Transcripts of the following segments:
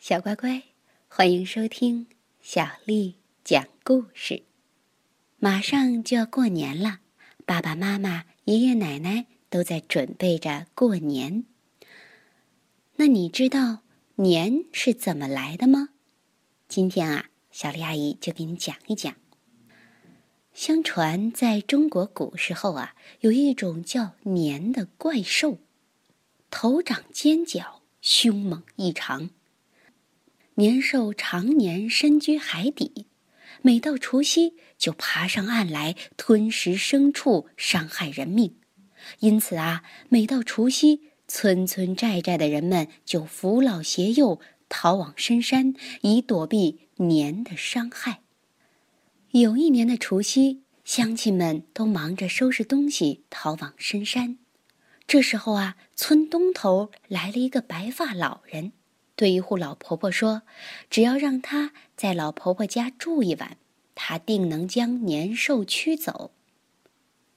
小乖乖，欢迎收听小丽讲故事。马上就要过年了，爸爸妈妈、爷爷奶奶都在准备着过年。那你知道年是怎么来的吗？今天啊，小丽阿姨就给你讲一讲。相传，在中国古时候啊，有一种叫年的怪兽，头长尖角，凶猛异常。年兽常年深居海底，每到除夕就爬上岸来吞食牲畜，伤害人命。因此啊，每到除夕，村村寨寨的人们就扶老携幼逃往深山，以躲避年的伤害。有一年的除夕，乡亲们都忙着收拾东西，逃往深山。这时候啊，村东头来了一个白发老人。对一户老婆婆说：“只要让她在老婆婆家住一晚，她定能将年兽驱走。”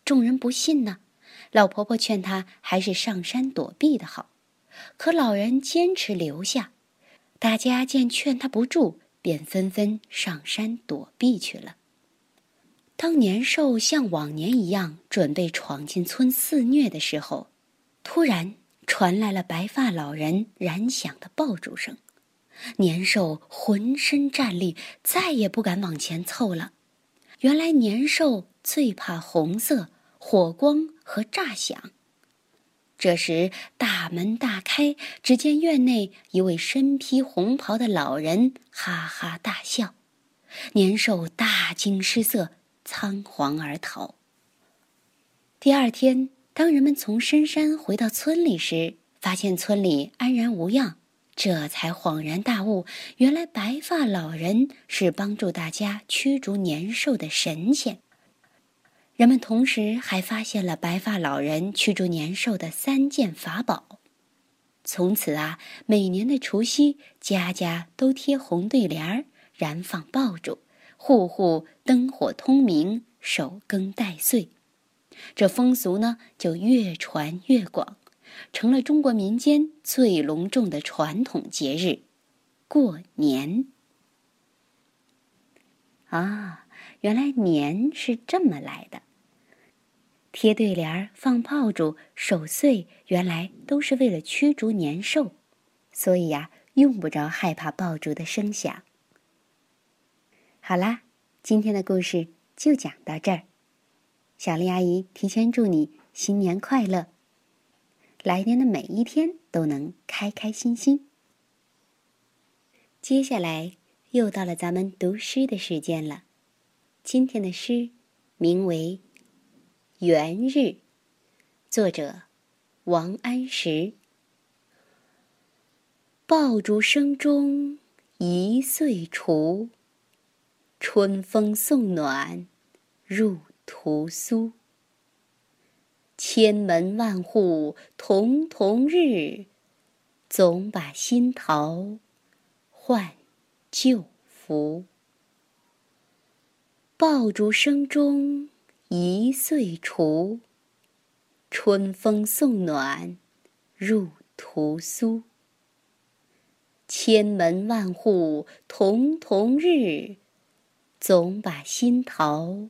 众人不信呢，老婆婆劝她还是上山躲避的好。可老人坚持留下，大家见劝她不住，便纷纷上山躲避去了。当年兽像往年一样准备闯进村肆虐的时候，突然。传来了白发老人燃响的爆竹声，年兽浑身战栗，再也不敢往前凑了。原来年兽最怕红色、火光和炸响。这时大门大开，只见院内一位身披红袍的老人哈哈大笑，年兽大惊失色，仓皇而逃。第二天。当人们从深山回到村里时，发现村里安然无恙，这才恍然大悟：原来白发老人是帮助大家驱逐年兽的神仙。人们同时还发现了白发老人驱逐年兽的三件法宝。从此啊，每年的除夕，家家都贴红对联儿，燃放爆竹，户户灯火通明，守更待岁。这风俗呢，就越传越广，成了中国民间最隆重的传统节日——过年。啊，原来年是这么来的！贴对联儿、放炮竹、守岁，原来都是为了驱逐年兽，所以呀，用不着害怕爆竹的声响。好啦，今天的故事就讲到这儿。小丽阿姨提前祝你新年快乐，来年的每一天都能开开心心。接下来又到了咱们读诗的时间了，今天的诗名为《元日》，作者王安石。爆竹声中一岁除，春风送暖入。屠苏，千门万户曈曈日，总把新桃换旧符。爆竹声中一岁除，春风送暖入屠苏。千门万户曈曈日，总把新桃。